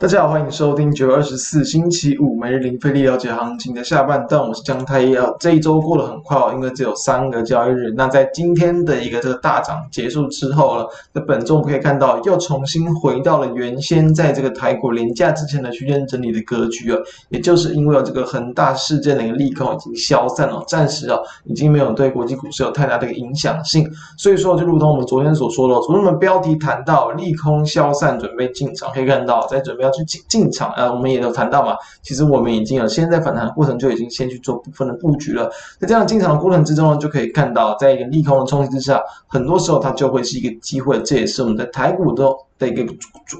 大家好，欢迎收听九月二十四星期五每日零费力了解行情的下半段，我是江太一。这一周过得很快哦，因为只有三个交易日。那在今天的一个这个大涨结束之后了，那本周我们可以看到又重新回到了原先在这个台股连假之前的区间整理的格局啊，也就是因为有这个恒大事件的一个利空已经消散了，暂时啊已经没有对国际股市有太大的一个影响性。所以说，就如同我们昨天所说的，从我们标题谈到利空消散，准备进场，可以看到在准备。去进进场，啊，我们也都谈到嘛，其实我们已经有现在反弹的过程就已经先去做部分的布局了。在这样进场的过程之中呢，就可以看到，在一个利空的冲击之下，很多时候它就会是一个机会。这也是我们在台股都。的一个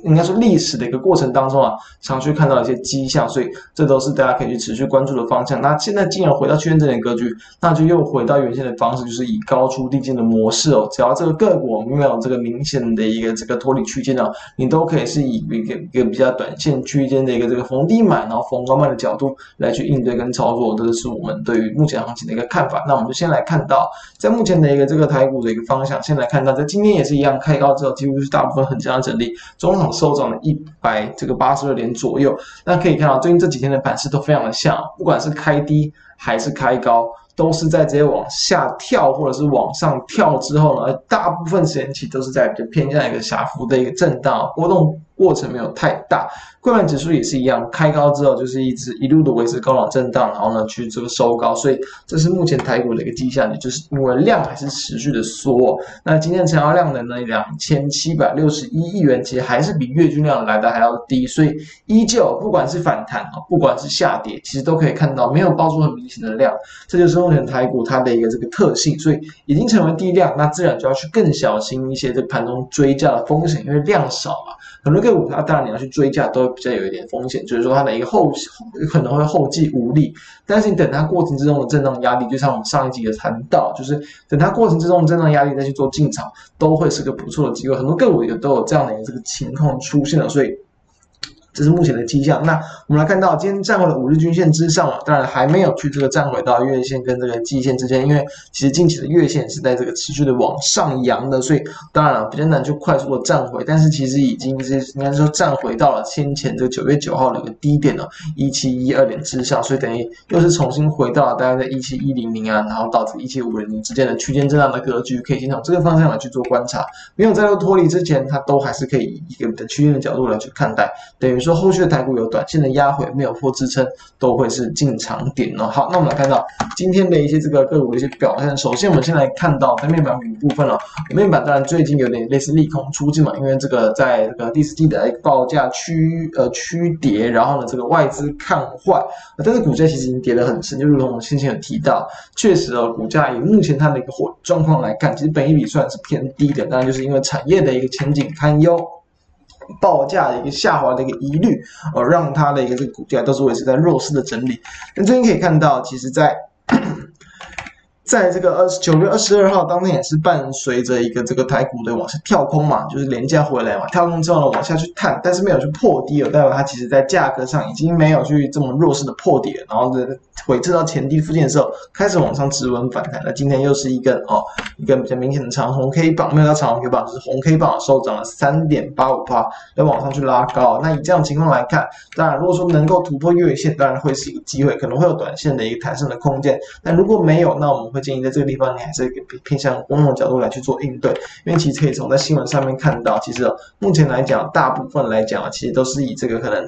应该说历史的一个过程当中啊，常去看到一些迹象，所以这都是大家可以去持续关注的方向。那现在既然回到区间整理格局，那就又回到原先的方式，就是以高出低进的模式哦。只要这个个股没有这个明显的一个这个脱离区间呢，你都可以是以一个一个比较短线区间的一个这个逢低买，然后逢高卖的角度来去应对跟操作，这个是我们对于目前行情的一个看法。那我们就先来看到，在目前的一个这个台股的一个方向，先来看到在今天也是一样开高之后，几乎是大部分很强的。整理中场收涨了一百这个八十二点左右，那可以看到最近这几天的盘势都非常的像，不管是开低还是开高，都是在直接往下跳或者是往上跳之后呢，大部分时间其实都是在比较偏向一个狭幅的一个震荡波动。过程没有太大，柜买指数也是一样，开高之后就是一直一路的维持高档震荡，然后呢去这个收高，所以这是目前台股的一个迹象，也就是因为量还是持续的缩。那今天成交量的呢两千七百六十一亿元，其实还是比月均量来的还要低，所以依旧不管是反弹啊，不管是下跌，其实都可以看到没有爆出很明显的量，这就是目前台股它的一个这个特性，所以已经成为低量，那自然就要去更小心一些这盘中追价的风险，因为量少嘛，很多个股它当然你要去追价都会比较有一点风险，就是说它的一个后有可能会后继无力。但是你等它过程之中的震荡压力，就像我们上一集也谈到，就是等它过程之中的震荡压力再去做进场，都会是个不错的机会。很多个股也都有这样的一个这个情况出现了，所以。这是目前的迹象。那我们来看到，今天站回了五日均线之上，当然还没有去这个站回到月线跟这个季线之间，因为其实近期的月线是在这个持续的往上扬的，所以当然了比较难去快速的站回。但是其实已经是应该说站回到了先前这个九月九号的一个低点了，一七一二点之上，所以等于又是重新回到了大概在一七一零零啊，然后到这一七五零零之间的区间震荡的格局，可以先从这个方向来去做观察。没有再度脱离之前，它都还是可以以一个的区间的角度来去看待，等于说。后续的台股有短线的压回，没有破支撑，都会是进场点哦。好，那我们来看到今天的一些这个个股的一些表现。首先，我们先来看到在面板股部分了。面板当然最近有点类似利空出尽嘛，因为这个在这个第四季的一个报价趋呃趋跌，然后呢这个外资看坏，但是股价其实已经跌得很深，就如同我们先前有提到，确实哦，股价以目前它的一个状况来看，其实本益比算是偏低的，当然就是因为产业的一个前景堪忧。报价的一个下滑的一个疑虑，而让它的一个这个股价都是维持在弱势的整理。那这边可以看到，其实在。在这个二十九月二十二号当天，也是伴随着一个这个台股的往下跳空嘛，就是廉价回来嘛，跳空之后呢往下去探，但是没有去破低了，代表它其实在价格上已经没有去这么弱势的破底，然后这回撤到前低附近的时候，开始往上止稳反弹。那今天又是一根哦，一根比较明显的长红 K 棒，没有到长红 K 棒，就是红 K 棒收涨了三点八五八，要往上去拉高。那以这样情况来看，当然如果说能够突破月线，当然会是一个机会，可能会有短线的一个弹升的空间。但如果没有，那我们会。建议在这个地方，你还是偏偏向观望角度来去做应对，因为其实可以从在新闻上面看到，其实目前来讲，大部分来讲啊，其实都是以这个可能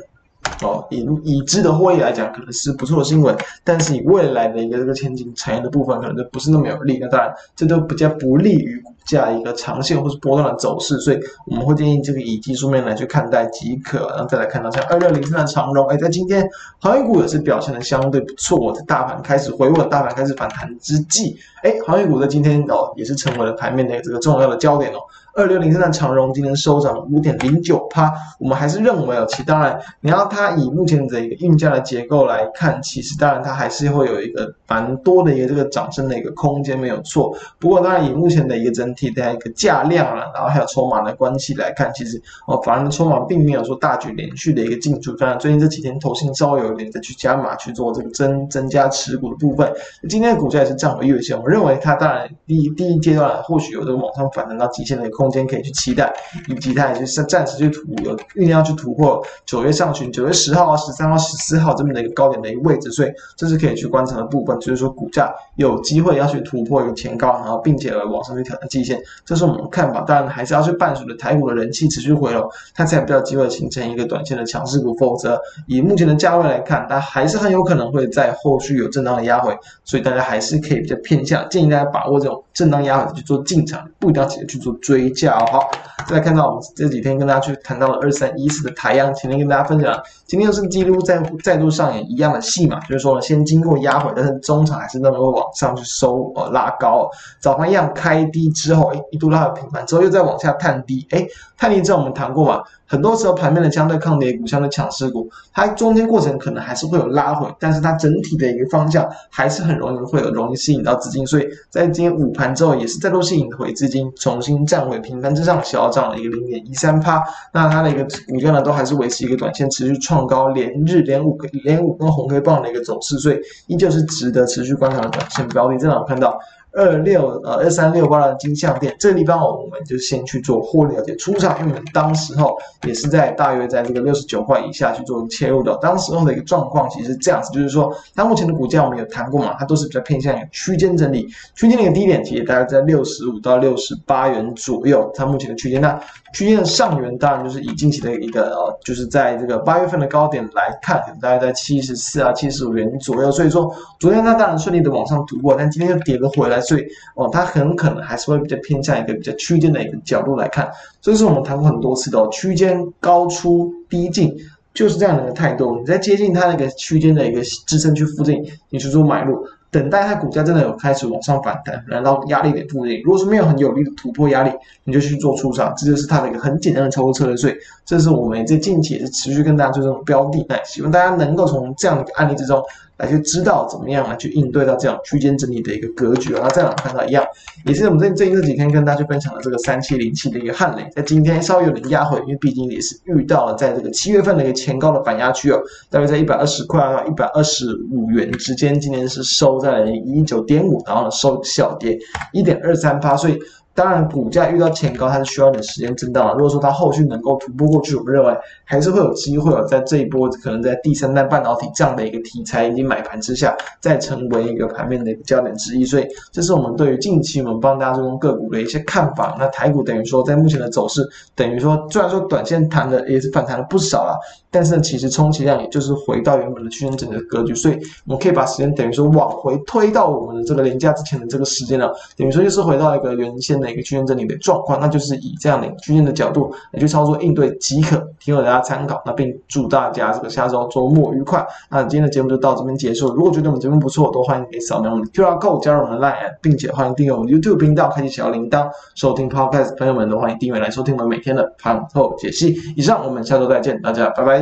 哦，以已知的获益来讲，可能是不错的新闻，但是以未来的一个这个前景产业的部分，可能就不是那么有利。那当然，这都比较不利于。股价一个长线或是波段的走势，所以我们会建议这个以技术面来去看待即可。然后再来看到像二六零三的长荣，哎，在今天航运股也是表现的相对不错。在大盘开始回稳、大盘开始反弹之际，哎，航运股在今天哦也是成为了盘面的这个重要的焦点哦。二六零三的长荣今天收涨五点零九趴，我们还是认为哦，其当然你要它以目前的一个运价的结构来看，其实当然它还是会有一个蛮多的一个这个涨升的一个空间没有错。不过当然以目前的一个整体的一个价量了，然后还有筹码的关系来看，其实哦，反而筹码并没有说大举连续的一个进驻。当然，最近这几天投信稍微有一点再去加码去做这个增增加持股的部分。今天的股价也是站回月线，我认为它当然第一第一阶段或许有这个往上反弹到极限的一个空间可以去期待，以及它也是暂时去突有酝酿要去突破九月上旬九月十号啊、十三号、十四号这么的一个高点的一个位置，所以这是可以去观察的部分，就是说股价有机会要去突破一个前高，然后并且往上去挑战季线，这是我们看法。当然还是要去伴随着台股的人气持续回流，它才比较机会形成一个短线的强势股。否则以目前的价位来看，它还是很有可能会在后续有震荡的压回，所以大家还是可以比较偏向建议大家把握这种正当压去做进场，不一定要急着去做追价哦。好，再来看到我们这几天跟大家去谈到了二三一四的台阳，前天跟大家分享，今天是记录再再度上演一样的戏码，就是说，先经过压回，但是中场还是能够往上去收呃拉高，早盘一样开低之后，诶一度拉到平盘之后又再往下探低，诶探低之后我们谈过嘛，很多时候盘面的相对抗跌股、相对强势股，它中间过程可能还是会有拉回，但是它整体的一个方向还是很容易会有容易吸引到资金，所以在今天午盘之后也是再度吸引回资金，重新站回平盘之上，小涨了一个零点一三趴，那它的一个股价呢都还是维持一个短线持续创高，连日连五连五根红黑棒的一个走势，所以依旧是值得持续观察的短线标的。这样看到。二六呃二三六八的金像电，这个地方我们就先去做获利了解出场，因为当时候也是在大约在这个六十九块以下去做切入的。当时候的一个状况其实是这样子，就是说它目前的股价我们有谈过嘛，它都是比较偏向于区间整理，区间的一个低点其实大概在六十五到六十八元左右，它目前的区间。那区间的上缘当然就是以近期的一个呃，就是在这个八月份的高点来看，大概在七十四啊七十五元左右。所以说昨天它当然顺利的往上突破，但今天又跌了回来。所以哦，它很可能还是会比较偏向一个比较区间的一个角度来看，这是我们谈过很多次的哦，区间高出低进就是这样的一个态度。你在接近它那个区间的一个支撑区附近，你去做买入，等待它股价真的有开始往上反弹，来到压力点附近，如果是没有很有力的突破压力，你就去做出场，这就是它的一个很简单的操作策略。所以这是我们在近期也是持续跟大家做这种标的，那希望大家能够从这样的一个案例之中。来去知道怎么样来去应对到这样区间整理的一个格局，然后再来看到一样，也是我们最近最近这几天跟大家去分享的这个三七零七的一个汉磊，在今天稍微有点压回，因为毕竟也是遇到了在这个七月份的一个前高的反压区哦，大约在一百二十块到一百二十五元之间，今天是收在了一九点五，然后呢收小跌一点二三趴，所以。当然，股价遇到前高，它是需要点时间震荡的。如果说它后续能够突破过去，我们认为还是会有机会有在这一波可能在第三代半导体这样的一个题材以及买盘之下，再成为一个盘面的一个焦点之一。所以，这是我们对于近期我们帮大家追踪个股的一些看法。那台股等于说在目前的走势，等于说虽然说短线弹的也是反弹了不少了，但是呢，其实充其量也就是回到原本的区间整个格局。所以，我们可以把时间等于说往回推到我们的这个连假之前的这个时间了，等于说就是回到一个原先。的一个区间整理的状况，那就是以这样的区间的角度来去操作应对即可，提供大家参考。那并祝大家这个下周周末愉快。那今天的节目就到这边结束。如果觉得我们节目不错，都欢迎可以扫描我们的 QR code 加入我们的 LINE，并且欢迎订阅我们 YouTube 频道，开启小铃铛，收听 Podcast。朋友们都欢迎订阅来收听我们每天的盘后解析。以上，我们下周再见，大家拜拜。